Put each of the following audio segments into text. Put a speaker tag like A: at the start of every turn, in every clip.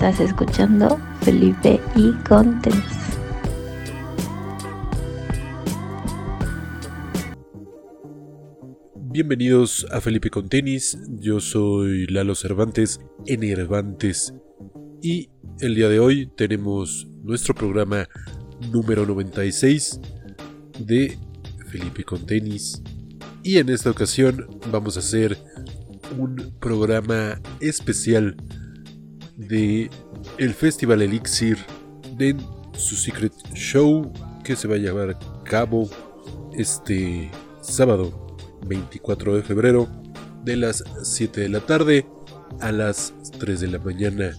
A: Estás escuchando Felipe y con tenis.
B: Bienvenidos a Felipe con tenis. Yo soy Lalo Cervantes, Enervantes. Y el día de hoy tenemos nuestro programa número 96 de Felipe con tenis. Y en esta ocasión vamos a hacer un programa especial de el Festival Elixir de su Secret Show que se va a llevar a cabo este sábado 24 de febrero de las 7 de la tarde a las 3 de la mañana.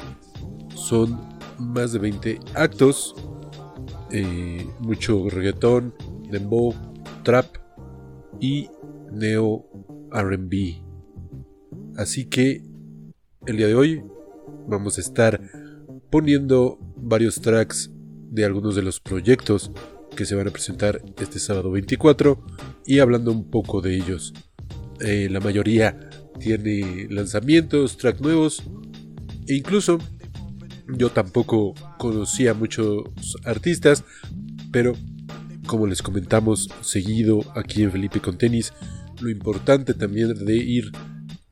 B: Son más de 20 actos, eh, mucho reggaetón, dembow, trap y neo RB. Así que el día de hoy vamos a estar poniendo varios tracks de algunos de los proyectos que se van a presentar este sábado 24 y hablando un poco de ellos. Eh, la mayoría tiene lanzamientos, tracks nuevos e incluso yo tampoco conocía muchos artistas, pero como les comentamos seguido aquí en Felipe con tenis, lo importante también de ir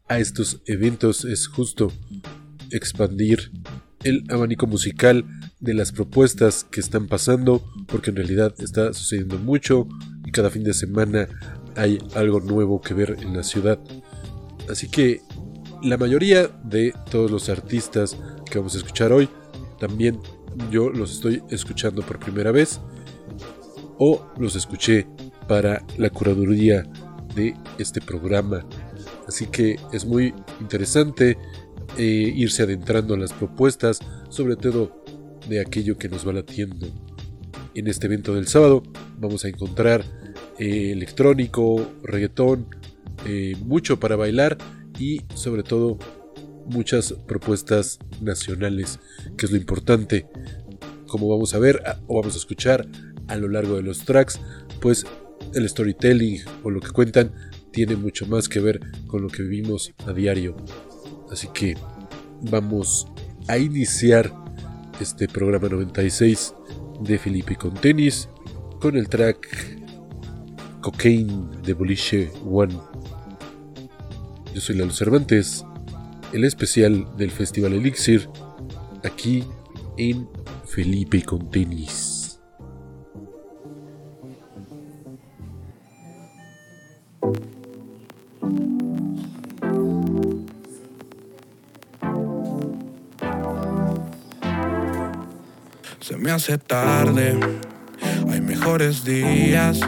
B: a estos eventos es justo expandir el abanico musical de las propuestas que están pasando, porque en realidad está sucediendo mucho y cada fin de semana hay algo nuevo que ver en la ciudad. Así que la mayoría de todos los artistas que vamos a escuchar hoy, también yo los estoy escuchando por primera vez o los escuché para la curaduría de este programa. Así que es muy interesante eh, irse adentrando a las propuestas, sobre todo de aquello que nos va latiendo. En este evento del sábado vamos a encontrar eh, electrónico, reggaetón, eh, mucho para bailar y sobre todo muchas propuestas nacionales, que es lo importante. Como vamos a ver o vamos a escuchar a lo largo de los tracks, pues el storytelling o lo que cuentan tiene mucho más que ver con lo que vivimos a diario. Así que vamos a iniciar este programa 96 de Felipe con tenis con el track Cocaine de Boliche One. Yo soy Lalo Cervantes, el especial del Festival Elixir, aquí en Felipe con tenis.
C: Me hace tarde, hay mejores días.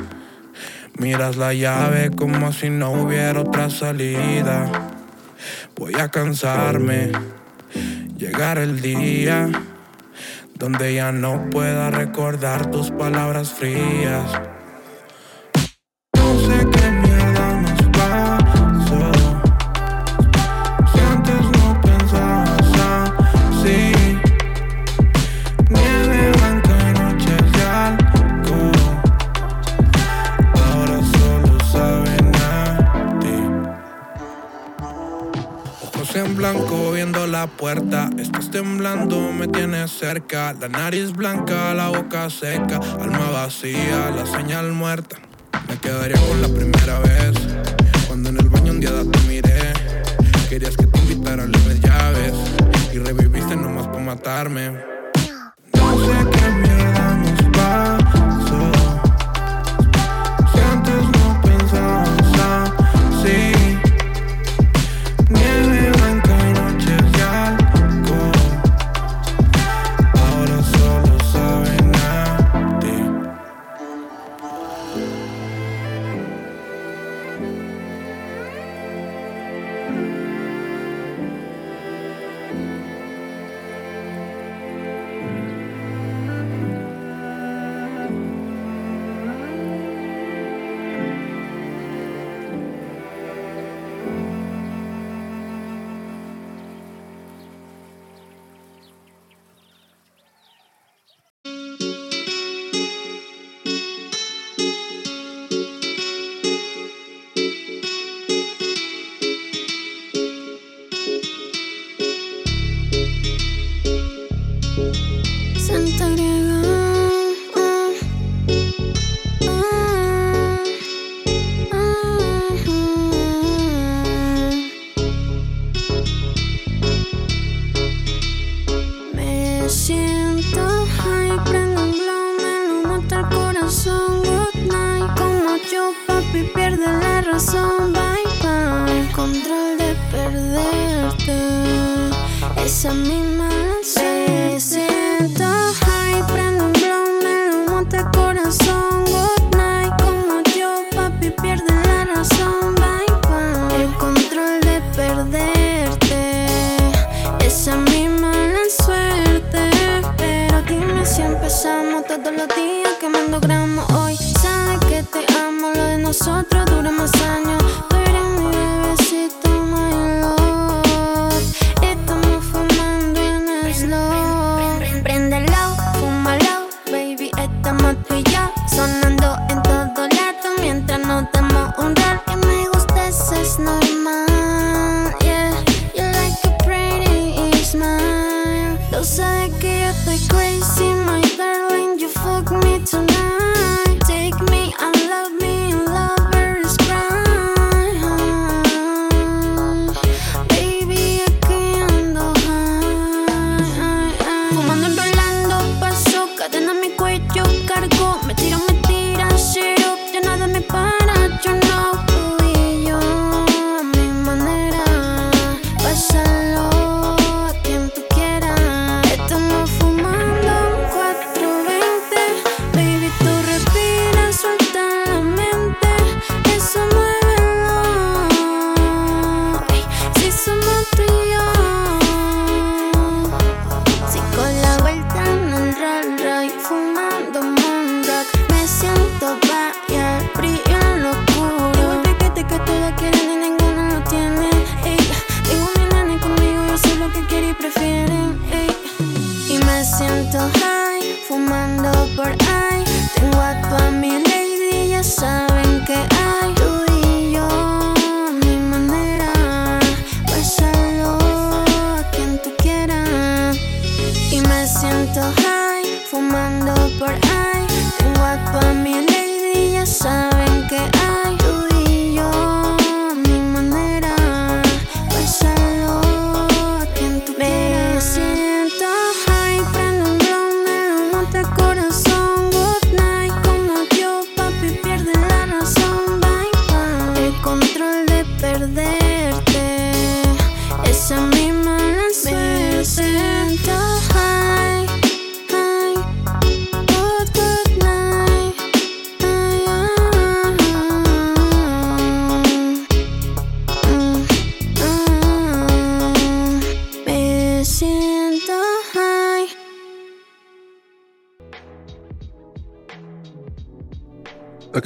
C: Miras la llave como si no hubiera otra salida. Voy a cansarme, llegar el día donde ya no pueda recordar tus palabras frías. Puerta. Estás temblando, me tienes cerca. La nariz blanca, la boca seca. Alma vacía, la señal muerta. Me quedaría con la primera vez. Cuando en el baño un día te miré. Querías que te invitara a las llaves. Y reviviste nomás por matarme. Si
D: empezamos todos los días quemando gramos hoy. Sabes que te amo, lo de nosotros dura más años.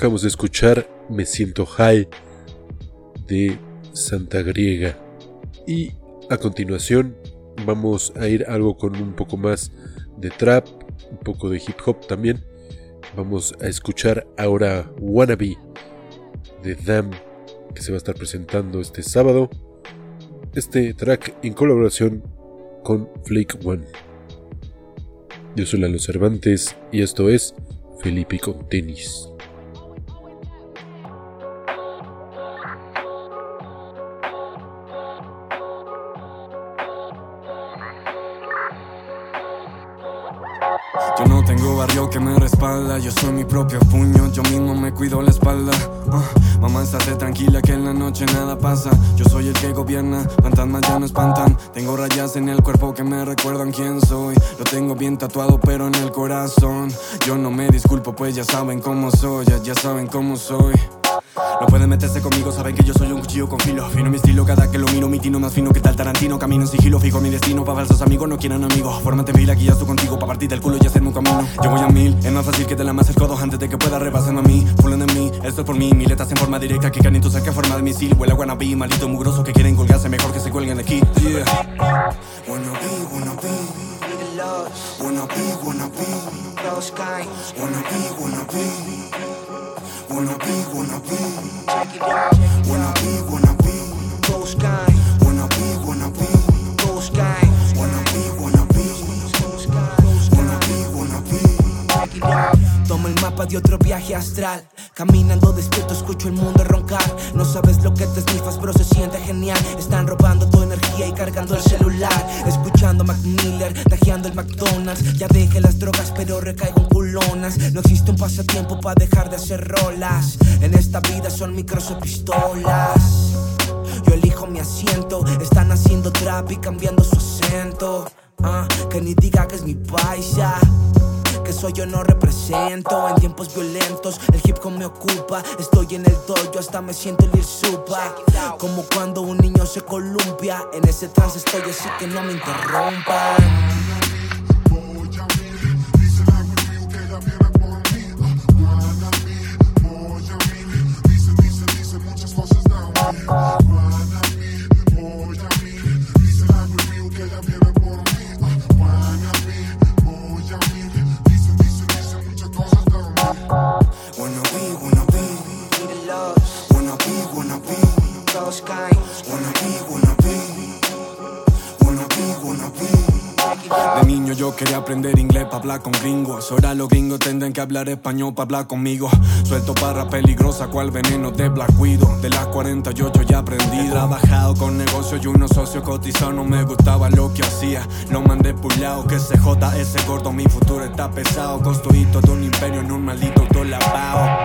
B: Acabamos de escuchar Me siento high de Santa Griega. Y a continuación vamos a ir algo con un poco más de trap, un poco de hip hop también. Vamos a escuchar ahora Wannabe de Dam que se va a estar presentando este sábado. Este track en colaboración con Flake One. Yo soy Lalo Cervantes y esto es Felipe con tenis.
E: Barrio que me respalda, yo soy mi propio puño, yo mismo me cuido la espalda. Ah, mamá, estate tranquila que en la noche nada pasa. Yo soy el que gobierna, fantasmas ya no espantan. Tengo rayas en el cuerpo que me recuerdan quién soy. Lo tengo bien tatuado, pero en el corazón. Yo no me disculpo, pues ya saben cómo soy, ya, ya saben cómo soy. No pueden meterse conmigo, saben que yo soy un cuchillo con filo. Fino mi estilo, cada que lo miro, mi tino más fino que tal Tarantino. Camino en sigilo, fijo mi destino. Pa' falsos amigos no quieren amigos. Fórmate en fila, aquí ya estoy contigo. Pa' partir del culo y hacerme un camino. Yo voy a mil, es más fácil que te la más el codo antes de que pueda repasarme a mí. Full de mí, esto es por mí. Miletas en forma directa que en tu saque forma de misil. Huele a wannabe, maldito mugroso que quieren colgarse. Mejor que se cuelguen de aquí. Yeah. Wanna be, wanna be. Wanna be, wanna be. Ghost guy. Wanna be, wanna be. Ghost guy.
F: Wanna be, wanna be. Wanna be, wanna be. Toma el mapa de otro viaje astral. Caminando despierto, escucho el mundo roncar. No sabes lo que te esnifas, pero se siente genial. Están robando tu energía y cargando el celular. Escuchando Mac Miller, tajeando el McDonald's. Ya dejé las drogas, pero recaigo en culonas. No existe un pasatiempo para dejar de hacer rolas. En esta vida son micros o pistolas. Yo elijo mi asiento, están haciendo trap y cambiando su acento. Uh, que ni diga que es mi paisa eso yo no represento. En tiempos violentos, el hip hop me ocupa. Estoy en el dojo, hasta me siento el supa. Como cuando un niño se columpia. En ese trance estoy así que no me interrumpan.
G: Yo quería aprender inglés para hablar con gringos. Ahora los gringos tendrán que hablar español para hablar conmigo. Suelto parra peligrosa, cual veneno de Black Widow. De las 48 ya aprendí. He trabajado con negocios y unos socios cotizados. No me gustaba lo que hacía. Lo mandé pulado, que se joda ese gordo. Mi futuro está pesado. Construí todo un imperio en un maldito
H: autolavado.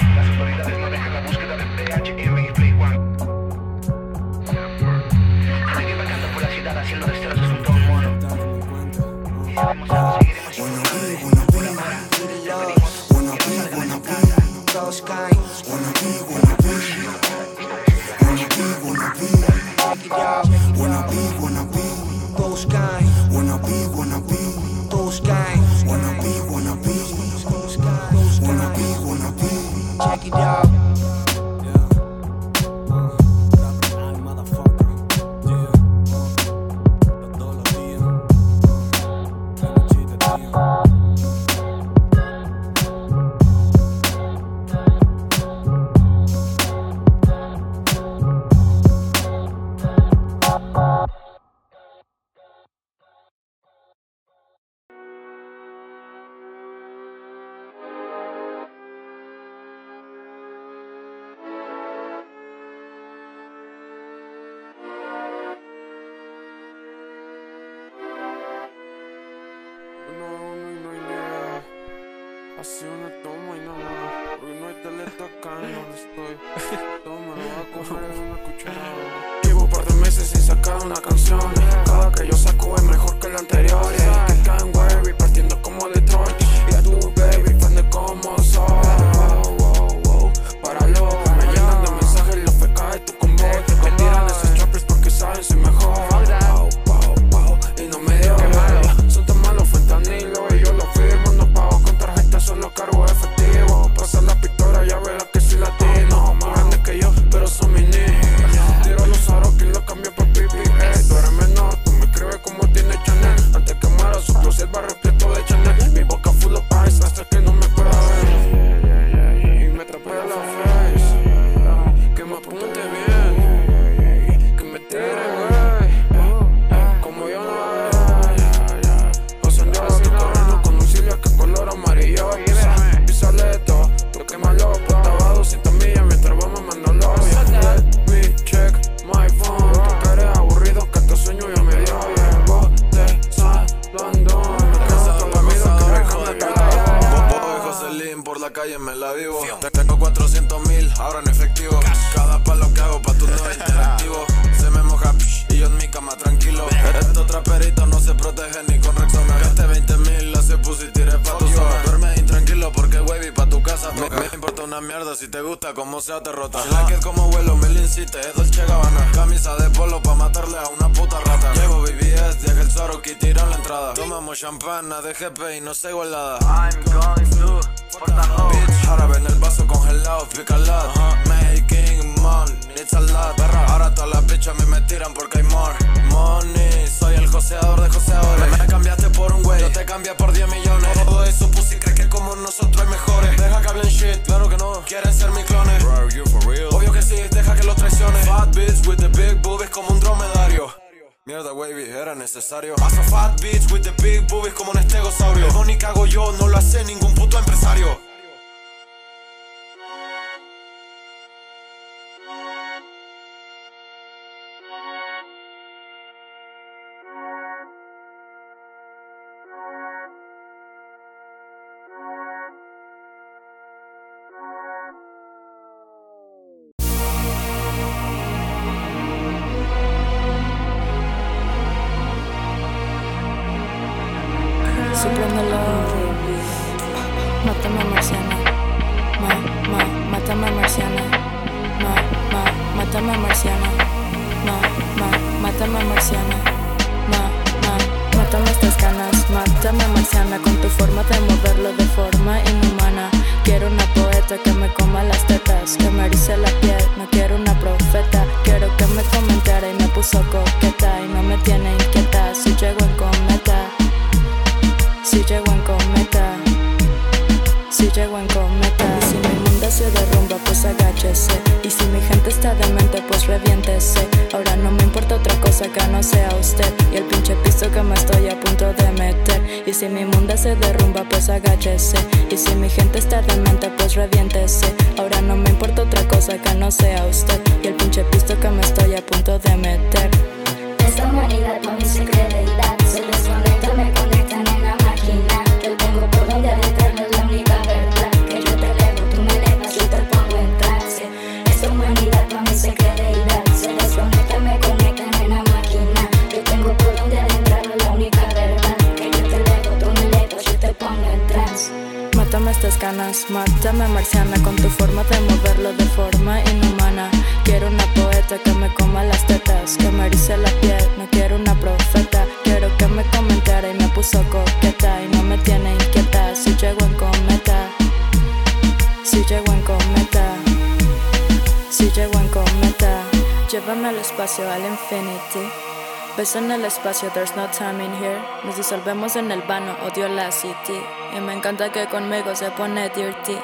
H: Beso en el espacio, there's no time in here. Nos disolvemos en el vano, odio la city. Y me encanta que conmigo se pone dirty.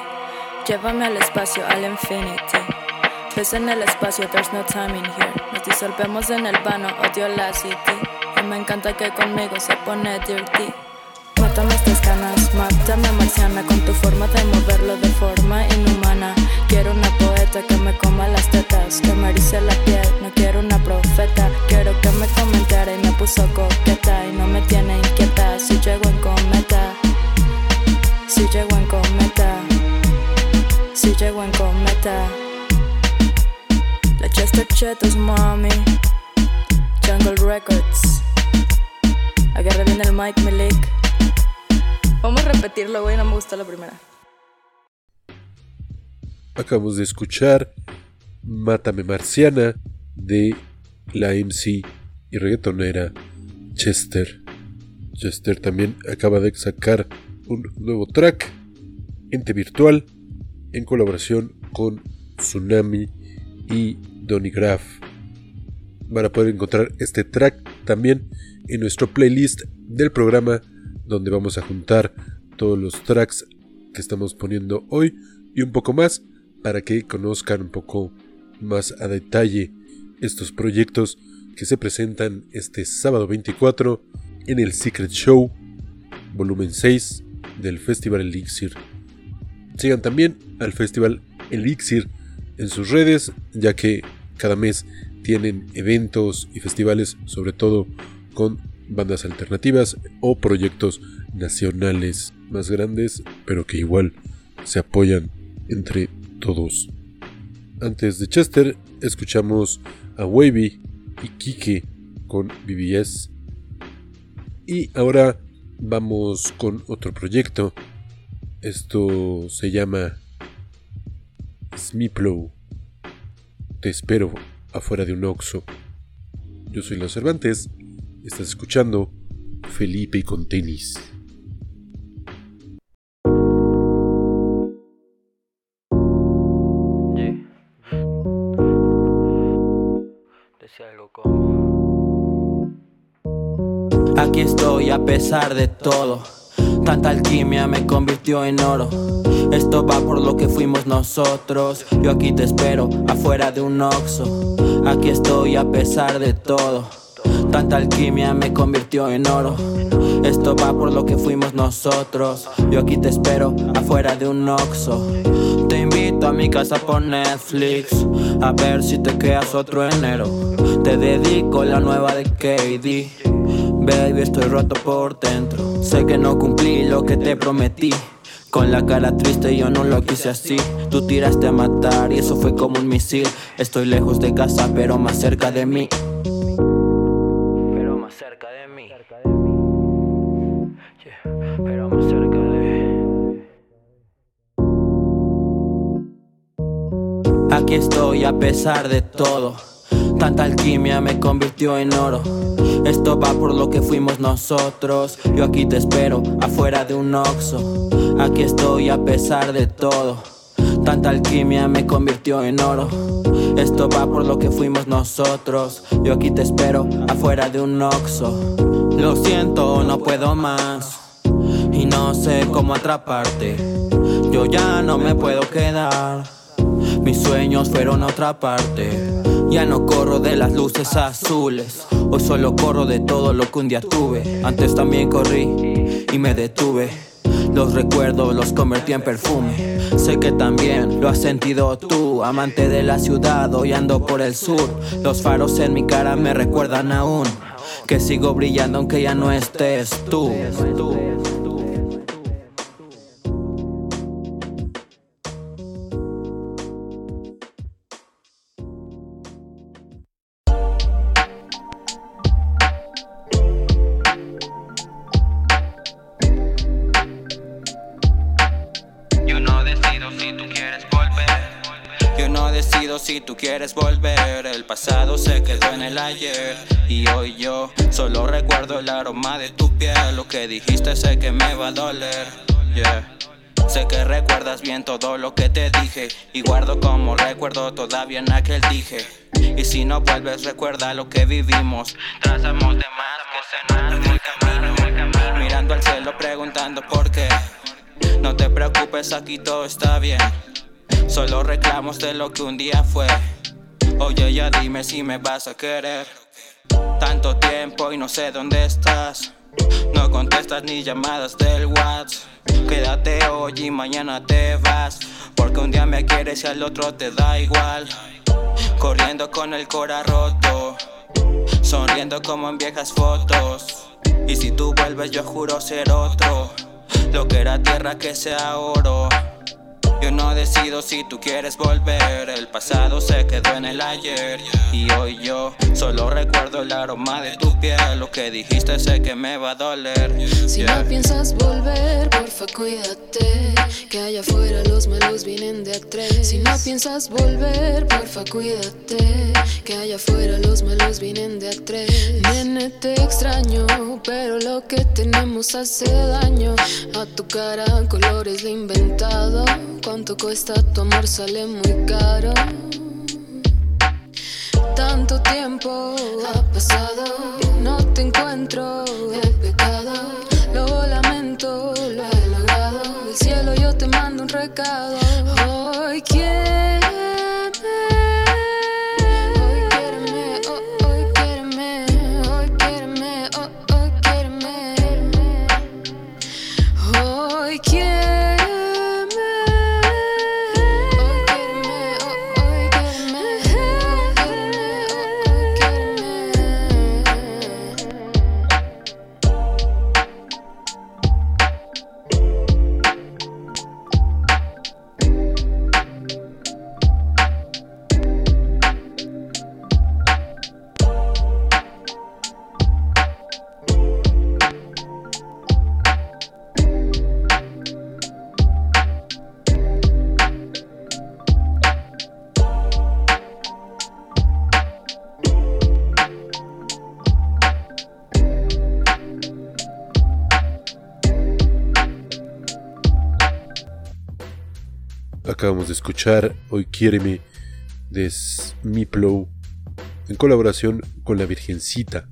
H: Llévame al espacio, al infinity. Beso en el espacio, there's no time in here. Nos disolvemos en el vano, odio la city. Y me encanta que conmigo se pone dirty. Mátame estas ganas, mátame marciana con tu forma de moverlo de forma inhumana. Quiero una poeta que me coma las tetas, que me erice la piel, no quiero una profeta. Quiero que me comentara y me puso coqueta y no me tiene inquieta si llego en cometa, si llego en cometa, si llego en cometa. La Chester Chetos, mami, Jungle Records. Agarra bien el mic, Milik. Vamos a repetirlo, güey, no me gustó la primera.
B: Acabamos de escuchar Mátame Marciana de la MC y reggaetonera Chester. Chester también acaba de sacar un nuevo track, Ente Virtual, en colaboración con Tsunami y Donny Graf. Van a poder encontrar este track también en nuestro playlist del programa donde vamos a juntar todos los tracks que estamos poniendo hoy y un poco más para que conozcan un poco más a detalle estos proyectos que se presentan este sábado 24 en el Secret Show volumen 6 del Festival Elixir. Sigan también al Festival Elixir en sus redes ya que cada mes tienen eventos y festivales sobre todo con bandas alternativas o proyectos nacionales más grandes pero que igual se apoyan entre todos. Antes de Chester escuchamos a Wavy y Kike con BBS. Y ahora vamos con otro proyecto. Esto se llama Smiplow. Te espero afuera de un Oxo. Yo soy Los Cervantes. Estás escuchando Felipe con tenis.
I: Aquí estoy a pesar de todo. Tanta alquimia me convirtió en oro. Esto va por lo que fuimos nosotros. Yo aquí te espero, afuera de un oxo. Aquí estoy a pesar de todo. Tanta alquimia me convirtió en oro. Esto va por lo que fuimos nosotros. Yo aquí te espero, afuera de un oxo. Te invito a mi casa por Netflix. A ver si te quedas otro enero. Te dedico la nueva de KD. Baby, estoy roto por dentro. Sé que no cumplí lo que te prometí. Con la cara triste yo no lo quise así. Tú tiraste a matar y eso fue como un misil. Estoy lejos de casa, pero más cerca de mí. A pesar de todo. Tanta alquimia me convirtió en oro. Esto va por lo que fuimos nosotros. Yo aquí te espero, afuera de un oxo. Aquí estoy a pesar de todo. Tanta alquimia me convirtió en oro. Esto va por lo que fuimos nosotros. Yo aquí te espero, afuera de un oxo. Lo siento, no puedo más. Y no sé cómo atraparte. Yo ya no me puedo quedar. Mis sueños fueron a otra parte. Ya no corro de las luces azules. Hoy solo corro de todo lo que un día tuve. Antes también corrí y me detuve. Los recuerdos los convertí en perfume. Sé que también lo has sentido tú, amante de la ciudad, hoy ando por el sur. Los faros en mi cara me recuerdan aún que sigo brillando aunque ya no estés tú. El aroma de tu piel. Lo que dijiste sé que me va a doler. Sé que recuerdas bien todo lo que te dije. Y guardo como recuerdo todavía en aquel dije. Y si no vuelves, recuerda lo que vivimos. Trazamos de más que nos el camino. Mirando al cielo, preguntando por qué. No te preocupes, aquí todo está bien. Solo reclamos de lo que un día fue. Oye, ya dime si me vas a querer. Tanto tiempo y no sé dónde estás. No contestas ni llamadas del WhatsApp. Quédate hoy y mañana te vas. Porque un día me quieres y al otro te da igual. Corriendo con el cora roto. Sonriendo como en viejas fotos. Y si tú vuelves, yo juro ser otro. Lo que era tierra que sea oro. Yo no decido si tú quieres volver. El pasado se quedó en el ayer. Y hoy yo solo recuerdo el aroma de tu piel. Lo que dijiste sé que me va a doler.
J: Si
I: Yeah.
J: no piensas volver, porfa cuídate. Que allá afuera los malos vienen de a tres. Si no piensas volver, porfa cuídate. Que allá afuera los malos vienen de a tres. Nene, te extraño, pero lo que tenemos hace daño. A tu cara, colores de inventado. Cuánto cuesta tu amor, sale muy caro. Tanto tiempo ha pasado, no te encuentro,
B: escuchar Hoy Quiéreme de Smiplow en colaboración con la Virgencita.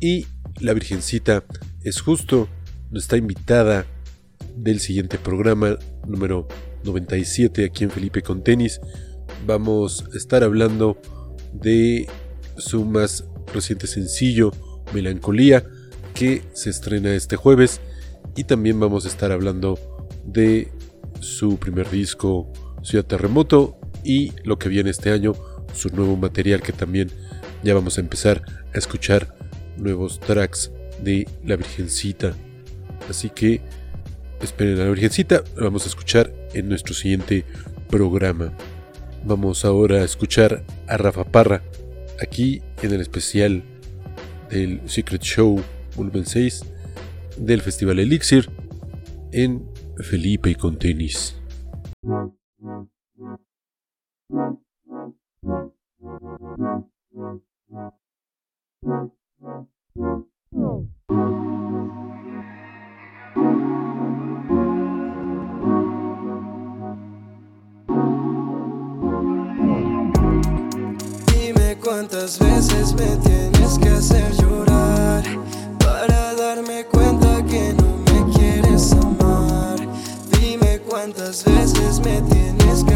B: Y la Virgencita es justo nuestra invitada del siguiente programa, número 97, aquí en Felipe con Tenis. Vamos a estar hablando de su más reciente sencillo, Melancolía, que se estrena este jueves. Y también vamos a estar hablando de su primer disco Ciudad Terremoto y lo que viene este año, su nuevo material que también ya vamos a empezar a escuchar nuevos tracks de La Virgencita. Así que esperen a La Virgencita, la vamos a escuchar en nuestro siguiente programa. Vamos ahora a escuchar a Rafa Parra aquí en el especial del Secret Show Volumen 6 del Festival Elixir en Felipe y con tenis.
K: Dime cuántas veces me tienes que hacer llorar para darme cuenta que no me quieres amar. Dime cuántas veces me tienes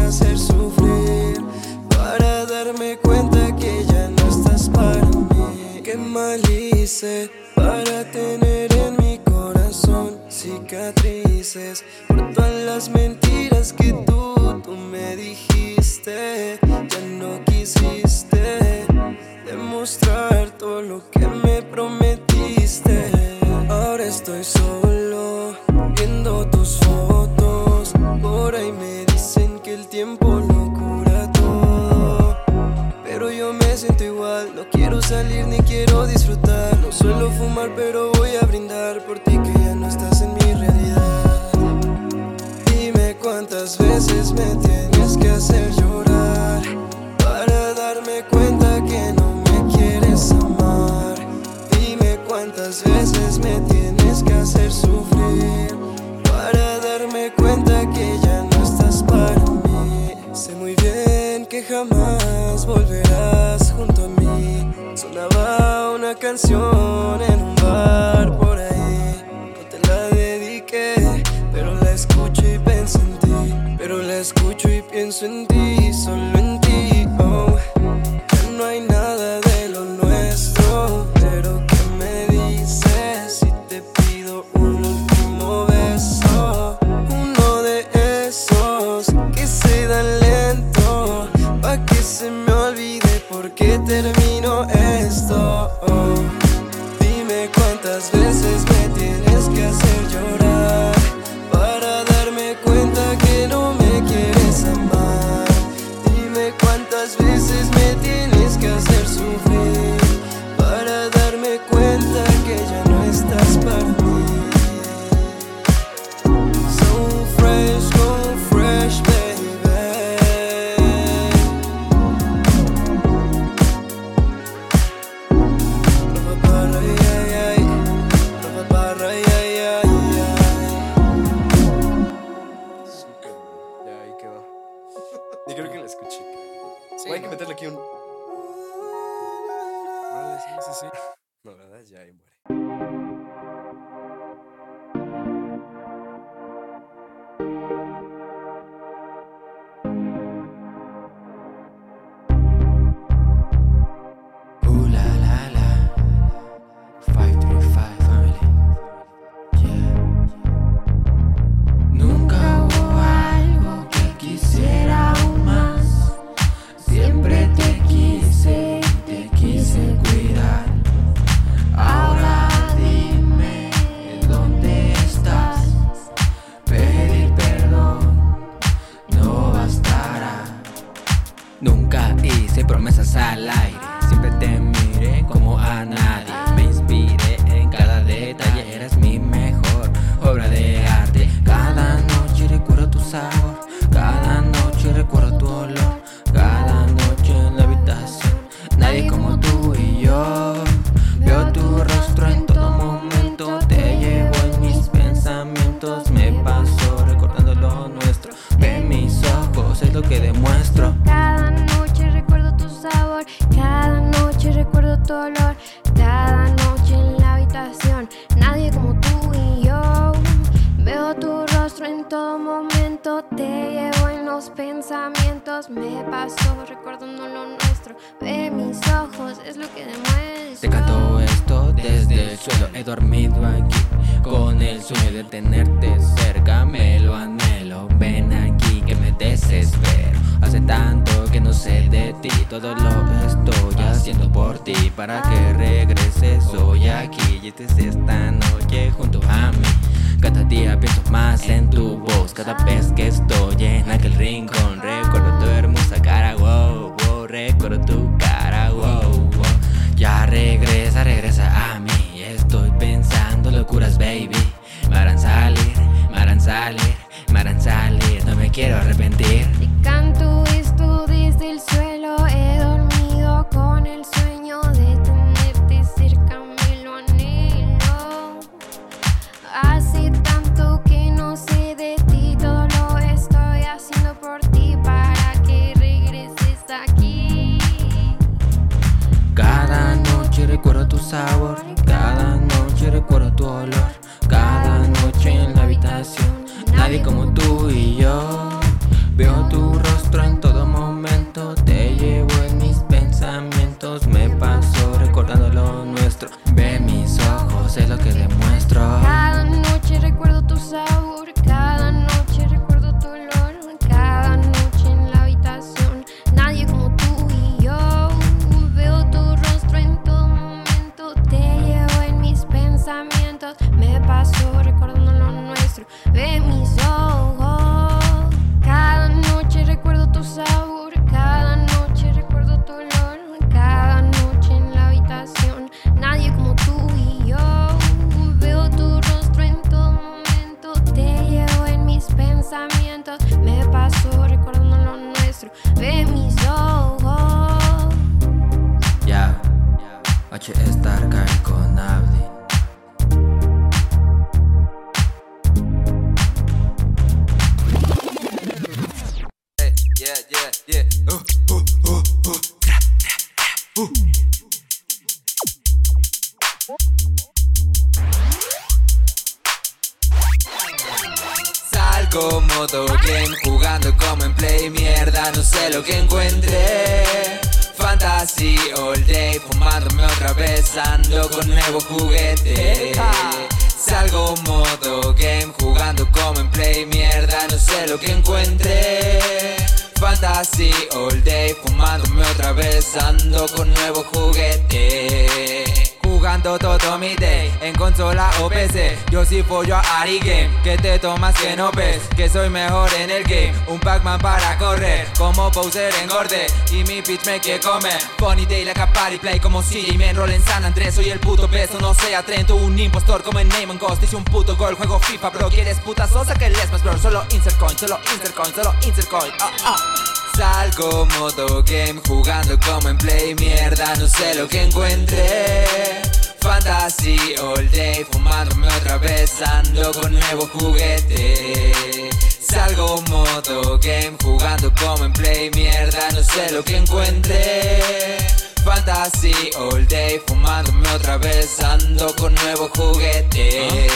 K: hacer sufrir para darme cuenta que ya no estás para mí. Qué mal hice para tener en mi corazón cicatrices por todas las mentiras que tú, tú me dijiste. Ya no quisiste demostrar todo lo que me prometiste. Ahora estoy solo viendo tus fotos por ahí me quiero salir ni quiero disfrutar. No suelo fumar, pero voy a brindar por ti que ya no estás en mi realidad. Dime cuántas veces me tienes que hacer llorar para darme cuenta que no me quieres amar. Dime cuántas veces me tienes canción.
L: cuidar. sabor. Cada noche recuerdo tu olor. Que no
M: ves Que soy mejor en el game. Un Pac-Man para correr Como Bowser engorde. Y mi pitch me quiere comer. Funny day like a party play Como si me enroll en San Andrés. Soy el puto peso No sea atento Un impostor como en Name Ghost. Hice un puto gol Juego FIFA bro. ¿Quieres puta sosa que les más bro Solo insert coin Solo insert coin Solo insert coin. Ah ah. Salgo modo game jugando como en play. Mierda no sé lo que encuentre Fantasy all day fumándome otra vez ando con nuevo juguete Salgo modo game jugando como en play mierda no sé lo que encuentre. Fantasy all day fumándome otra vez ando con nuevo juguete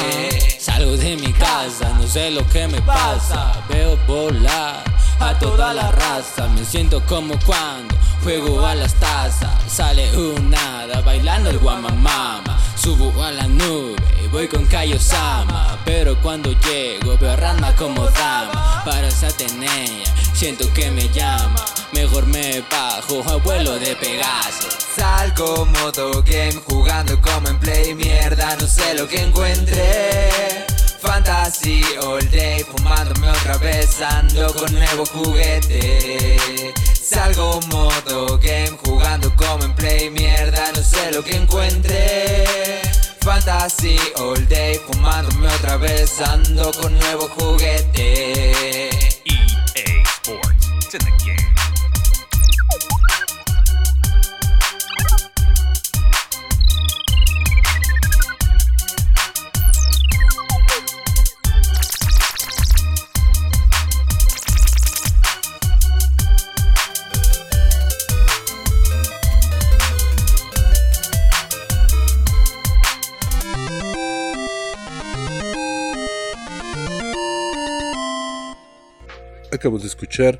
L: Salgo de mi casa, no sé lo que me pasa. Veo volar a toda la raza. Me siento como cuando juego a las tazas. Sale un nada bailando el guamamama. Subo a la nube y voy con Kaiosama. Pero cuando llego veo a como dama. Para esa Atenea, siento que me llama. Mejor me bajo a vuelo de Pegaso.
M: Salgo modo game jugando como en play mierda no sé lo que encuentre Fantasy all day fumándome otra vez ando con nuevo juguete Salgo modo game jugando como en play mierda no sé lo que encuentre Fantasy all day fumándome otra vez ando con nuevo juguete
N: EA Sports. It's in the game.
B: Acabamos de escuchar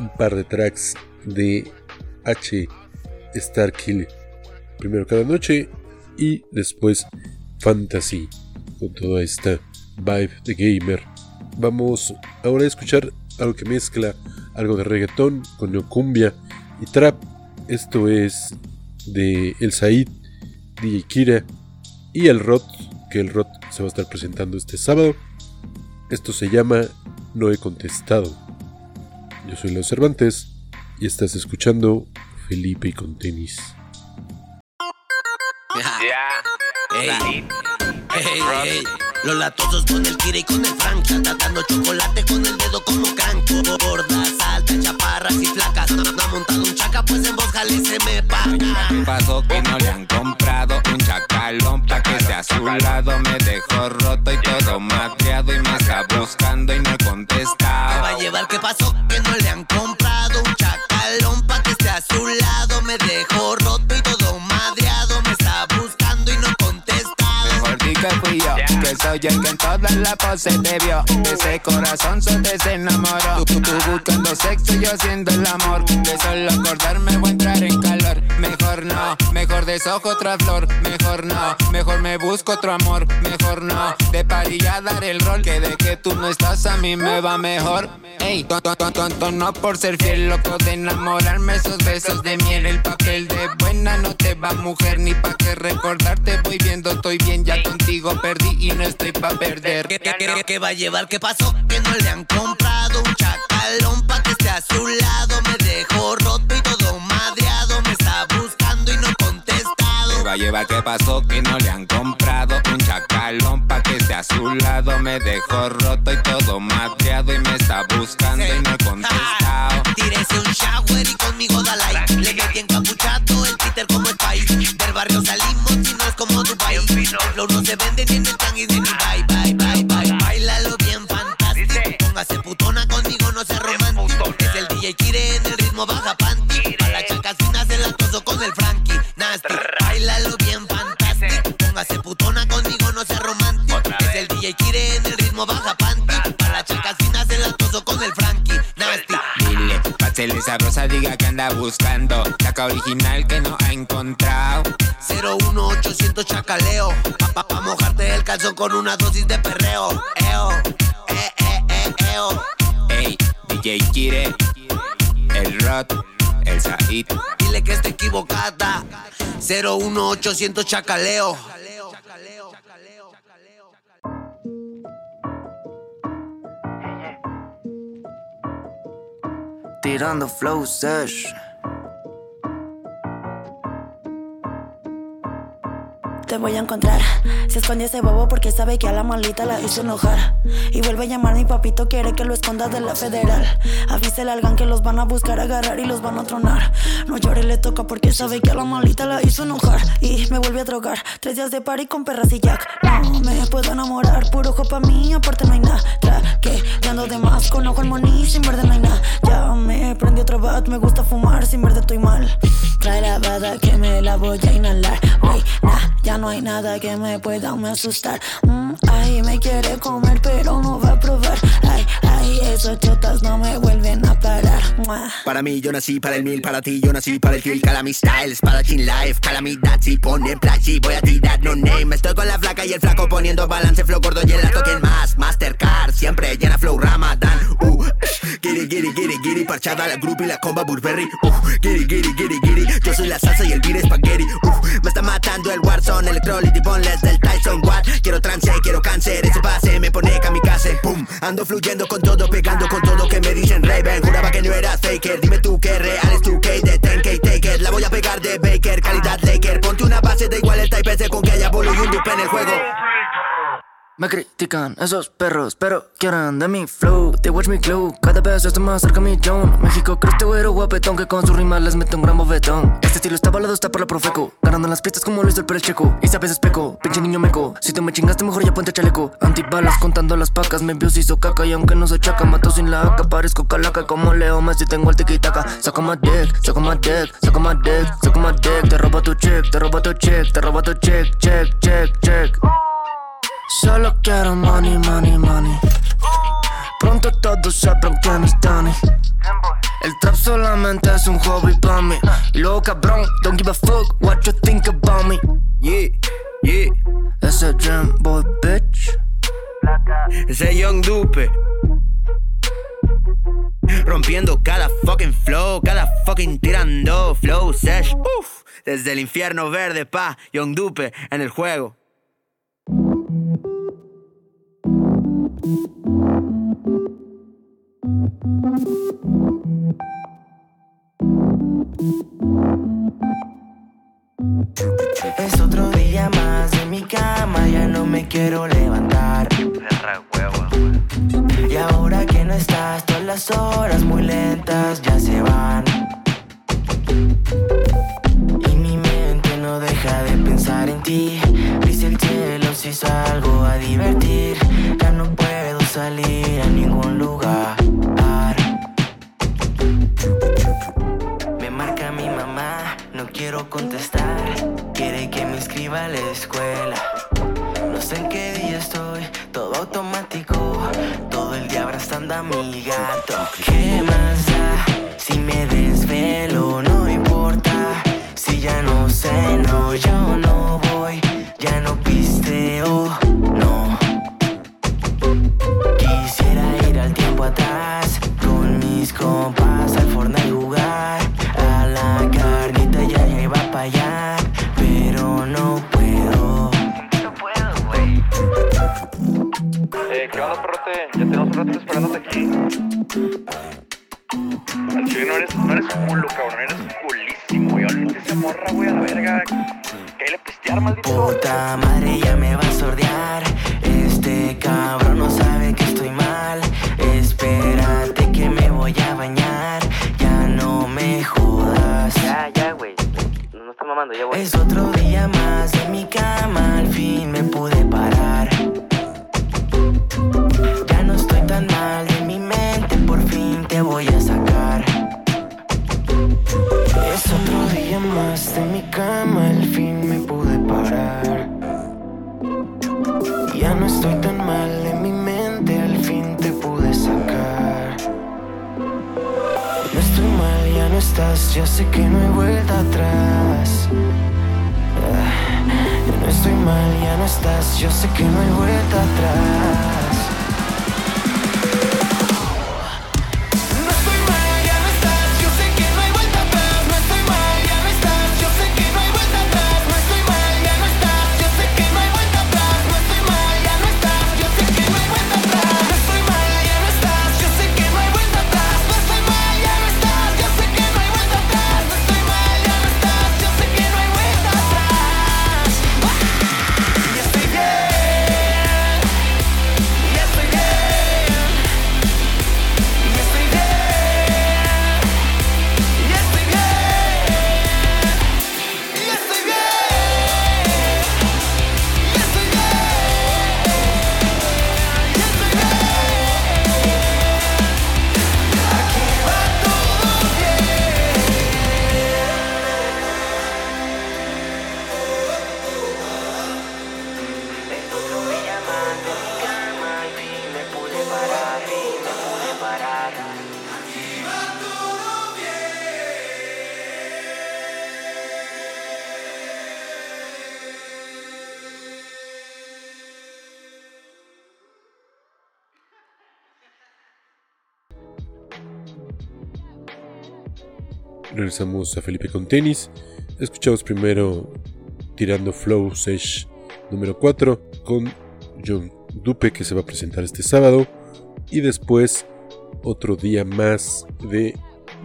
B: un par de tracks de H Starkill. Primero cada noche y después Fantasy con toda esta vibe de gamer. Vamos ahora a escuchar algo que mezcla algo de reggaetón con neocumbia y trap. Esto es de El Said, DJ Kira y el Rot, que el Rot se va a estar presentando este sábado. Esto se llama No he contestado. Yo soy Leo Cervantes y estás escuchando Felipe y con tenis.
O: Ey, ey, ey. Los latosos con el Kira y con el Franca Tratando chocolate con el dedo como canco Gordas, chaparras y flacas No ha montado un chaca, pues en voz jale se me paga
P: ¿Qué pasó que no le han comprado un chacalón pa' que sea a su lado? Me dejó roto y todo madreado y me está buscando y no he
O: ¿Qué va a llevar? ¿Qué pasó? Que no le han comprado un chacalón pa' que esté a su lado Me dejó roto y todo madreado Me está buscando y no
Q: que soy el que en todas la pose te vio. Ese corazón se desenamoró. Tú, tú, tú buscando sexo, yo haciendo el amor. De solo acordarme voy a entrar en calor. Mejor no, mejor desojo otra flor. Mejor no, mejor me busco otro amor. Mejor no, de parilla dar el rol. Que de que tú no estás a mí me va mejor. Ey, tonto, tonto, tonto, no por ser fiel, loco de enamorarme. Esos besos de miel, el papel de buena no te va mujer. Ni pa' que recordarte voy viendo, estoy bien, ya contigo perdí y no estoy pa' perder.
O: ¿Qué, qué, qué- qué va a llevar? ¿Qué pasó? Que no le han comprado un chacalón pa' que esté a su lado. Me dejó roto y todo madreado. Me está buscando y no he contestado.
Q: ¿Qué va a llevar? ¿Qué pasó? Que no le han comprado un chacalón pa' que esté a su lado. Me dejó roto y todo madreado y me está buscando y no he contestado.
O: Tírese un shower y conmigo da like. Le metí encapuchado el Twitter como el país. Del barrio salimos y Dubai. El flow no se vende ni en el tanguis ni en el bye, bye, bye, bye. Bailalo bien fantástico. Póngase putona conmigo, no sea romántico. Es el DJ Kire en el ritmo baja panty. Pa' las chacas finas el latoso con el Frankie. Nasty. Bailalo bien fantástico. Póngase putona conmigo, no sea romántico. Es el DJ Kire en el ritmo baja panty. Pa' las chacas finas el latoso con el Frankie.
Q: Pásele sabrosa, diga que anda buscando. Saca original que no ha encontrado.
O: 01800 chacaleo. Pa, pa, pa mojarte el calzón con una dosis de perreo. Eo, eh, eh, eh, eo.
Q: Ey, DJ Kire, el Rod, el Said.
O: Dile que está equivocada. 01800 chacaleo.
R: Tirando flow sesh.
S: Te voy a encontrar. Se esconde ese bobo porque sabe que a la malita la hizo enojar. Y vuelve a llamar mi papito, quiere que lo esconda de la federal. Avísele al gang que los van a buscar, agarrar y los van a tronar. No llore, le toca porque sabe que a la malita la hizo enojar. Y me vuelve a drogar. Tres días de party con perras y jack. No me puedo enamorar, puro ojo pa' mí, aparte no hay nada. Que ando de más con ojo al moní, sin verde no hay nada. Ya me prendí otro bat, me gusta fumar, sin verde estoy mal. Trae la bada que me la voy a inhalar. Wey, nah, ya no hay nada que me pueda me asustar. Mm, ay, me quiere comer, pero no va a probar. Ay, ay, esos chotas no me vuelven a parar.
T: Para mí yo nací para el mil, para ti yo nací para el kill. Calami style, espadachín life, calamidad Si pone plachi, voy a tirar no name. Estoy con la flaca y el flaco poniendo balance. Flow gordo y el alto, ¿quién más? Mastercard, siempre llena flow Ramadan. Uh, giri, giri, giri, giri Parchada la group y la comba Burberry. Uh, giri, giri, giri, giri Yo soy la salsa y el beat spaghetti. Uh, me está matando el Warzone Electrolyte, boneless del Tyson What? Quiero trance, quiero cáncer Ese pase me pone kamikaze. Boom, ando fluyendo con todo Pegando con todo que me dicen Raven. Juraba que no faker Dime tú que real es tu K de 10K take it La voy a pegar de Baker Calidad Laker. Ponte una base de igual el type con que haya bolo y un dupe en el juego
R: Me critican esos perros, pero quieren de mi flow. They watch me glow, cada vez estoy más cerca a mi John. México, este güero guapetón que con su rima les mete un gran bofetón. Este estilo está balado, está por la profeco. Ganando las pistas como lo hizo el Pérez Checo. Y sabes especo, pinche niño meco. Si tú me chingaste, mejor ya ponte chaleco. Antibalas contando las pacas, me vio si hizo caca. Y aunque no soy chaca, mato sin la AK. Parezco calaca como Leo Messi, tengo el tiki-taka. Saco más dick, saco más dick, saco más dick, saco más dick. Te robo tu check, te robo tu check, te robo tu check, check, check, check. Solo quiero money, money, money. Pronto todos sabrán quién es Danny. El trap solamente es un hobby para mí. Y cabrón, don't give a fuck what you think about me.
T: Yeah, yeah.
R: Ese jam boy bitch.
T: Ese Young Dupe Rompiendo cada fucking flow, cada fucking tirando flow sesh. Uf, desde el infierno verde, pa, Young Dupe en el juego.
F: Es otro día más en mi cama, ya no me quiero levantar. Y ahora que no estás, todas las horas muy lentas ya se van. Salir
U: ya no estás, yo sé que no hay vuelta atrás.
B: regresamos a Felipe con tenis. Escuchamos primero Tirando Flow Sesh número 4 con John Dupe que se va a presentar este sábado. Y después otro día más de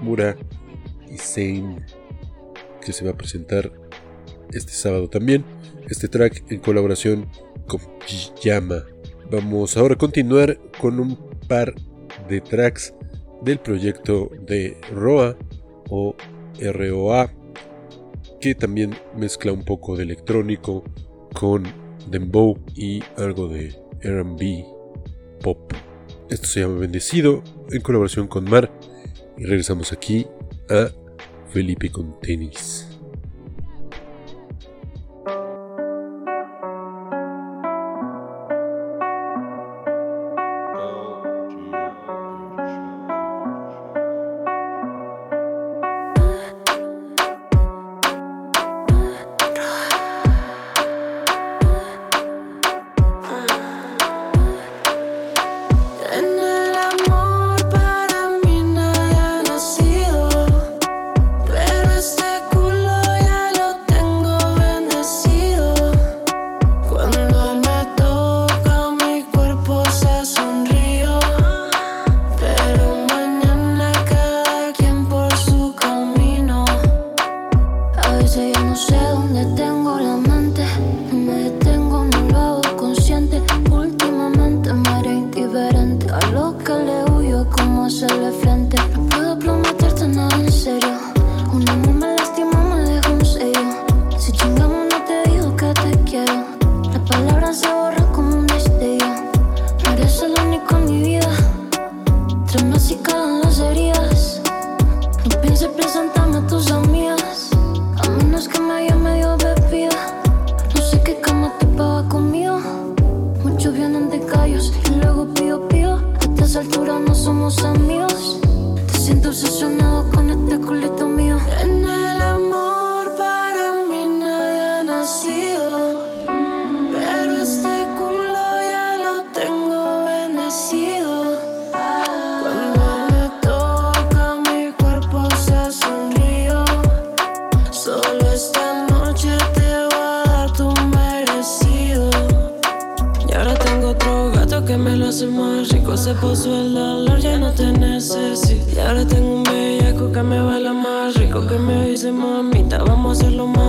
B: Mura y Zane que se va a presentar este sábado también. Este track en colaboración con Pijama. Vamos ahora a continuar con un par de tracks del proyecto de Roa o ROA, que también mezcla un poco de electrónico con dembow y algo de RB pop. Esto se llama Bendecido en colaboración con Mar y regresamos aquí a Felipe con tenis.
V: el
D: dolor, ya no te necesito. Y ahora tengo un bellaco que me baila más rico. Que me dice, mamita, vamos a hacerlo más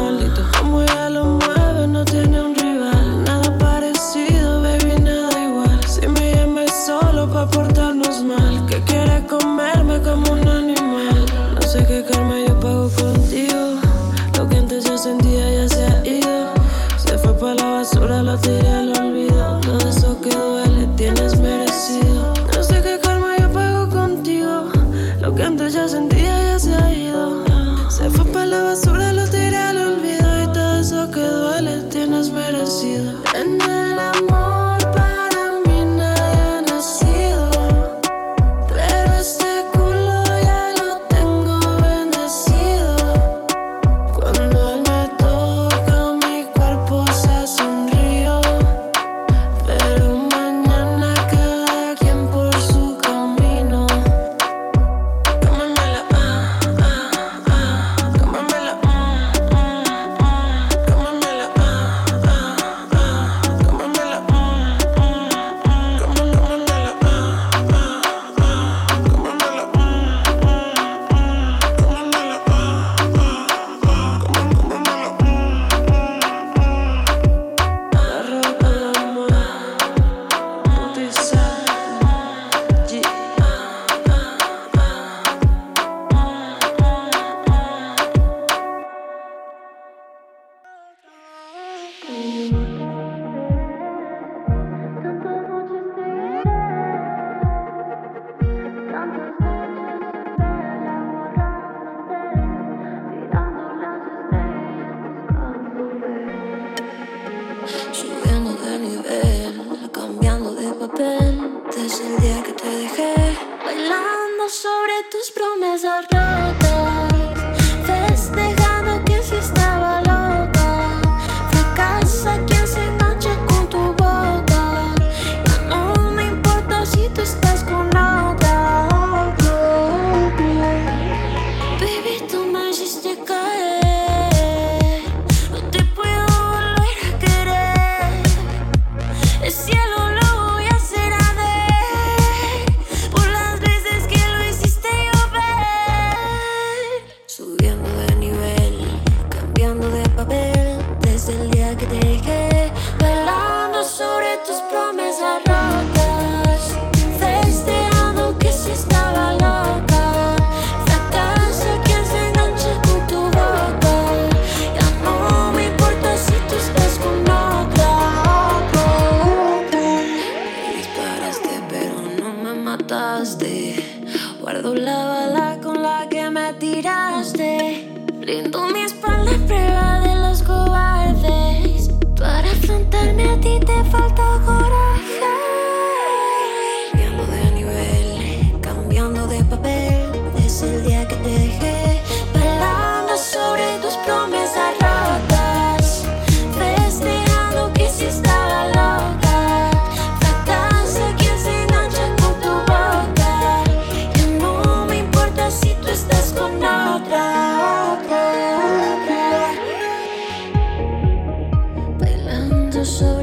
D: just so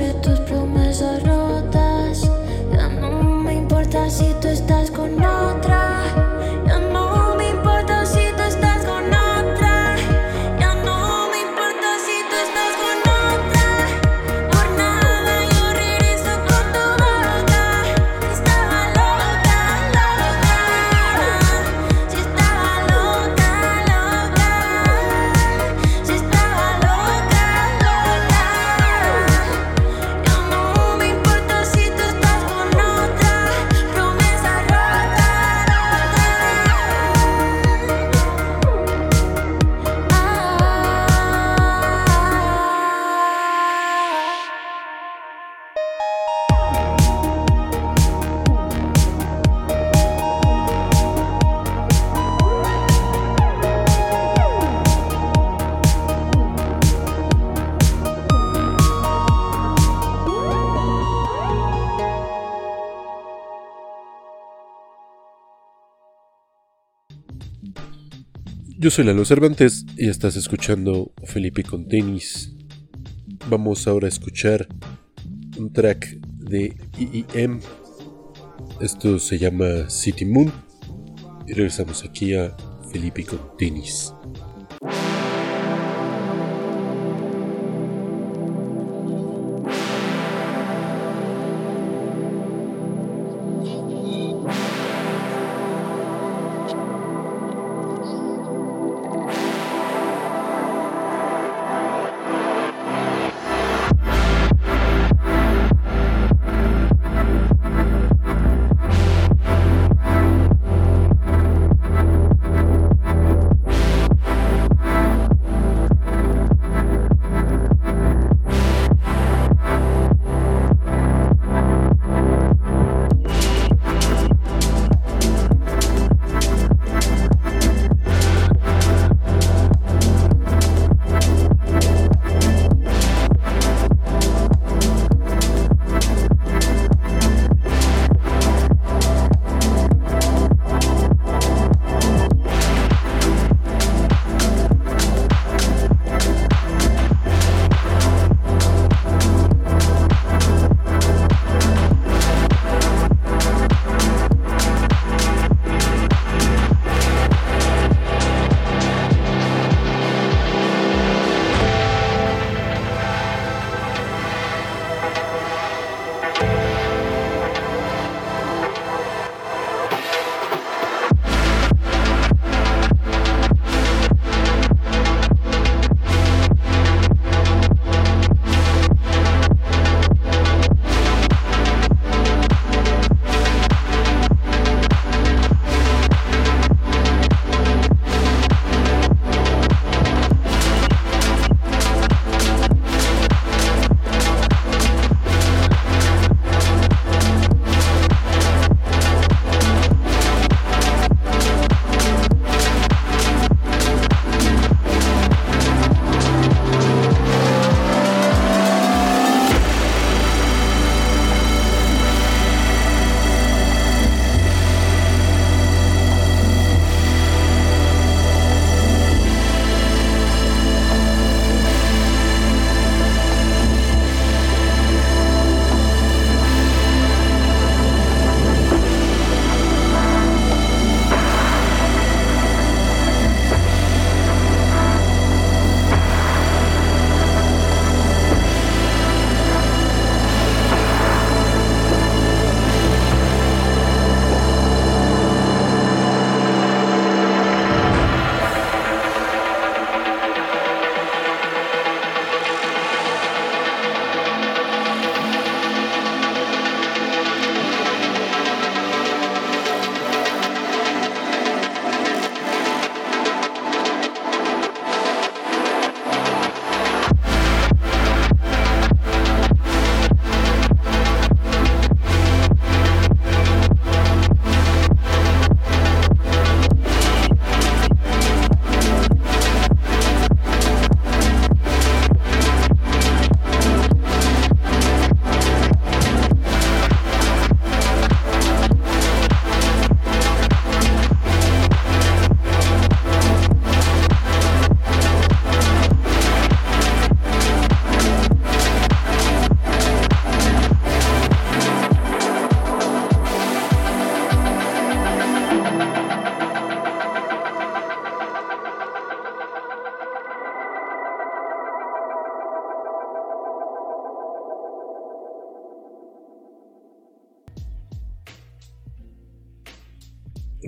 D: Yo
B: soy Lalo Cervantes y estás escuchando Felipe con tenis. Vamos ahora a escuchar un track de EEM. Esto se llama City Moon. Y regresamos aquí a Felipe con tenis.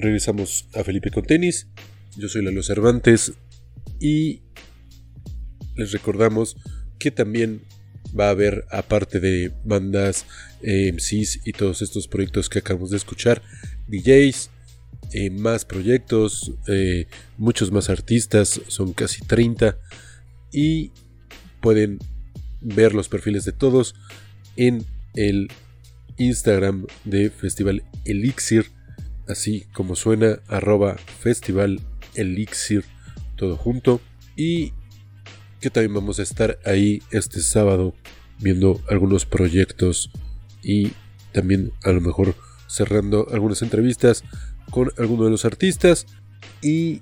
B: Regresamos a Felipe con tenis. Yo soy Lalo Cervantes y les recordamos que también va a haber, aparte de bandas, eh, MCs y todos estos proyectos que acabamos de escuchar, DJs, eh, más proyectos, eh, muchos más artistas, son casi 30 y pueden ver los perfiles de todos en el Instagram de Festival Elixir así como suena, arroba festival elixir, todo junto. Y que también vamos a estar ahí este sábado viendo algunos proyectos y también a lo mejor cerrando algunas entrevistas con algunos de los artistas. Y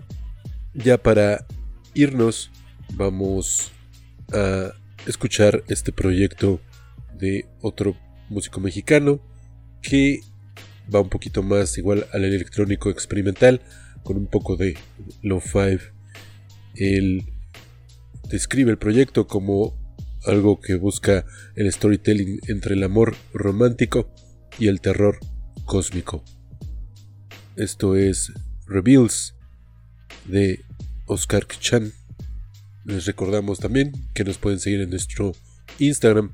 B: ya para irnos, vamos a escuchar este proyecto de otro músico mexicano que va un poquito más igual al electrónico experimental con un poco de lo-fi. Él describe el proyecto como algo que busca el storytelling entre el amor romántico y el terror cósmico. Esto es Reveals de Oscar Chan. Les recordamos también que nos pueden seguir en nuestro Instagram,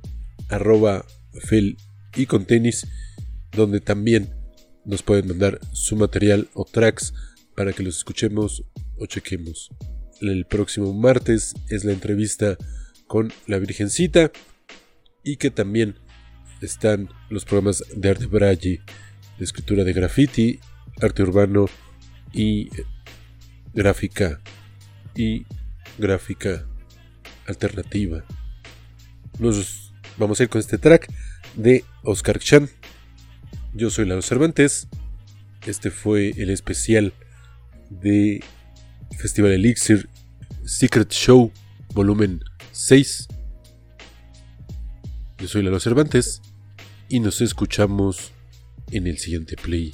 B: arroba fel y con donde también nos pueden mandar su material o tracks para que los escuchemos o chequemos. El próximo martes es la entrevista con la Virgencita y que también están los programas de arte braille, de escritura de graffiti, arte urbano y gráfica y gráfica alternativa. Nos vamos a ir con este track de Oscar Chan. Yo soy Lalo Cervantes. Este fue el especial de Festival Elixir Secret Show volumen 6. Yo soy Lalo Cervantes y nos escuchamos en el siguiente play.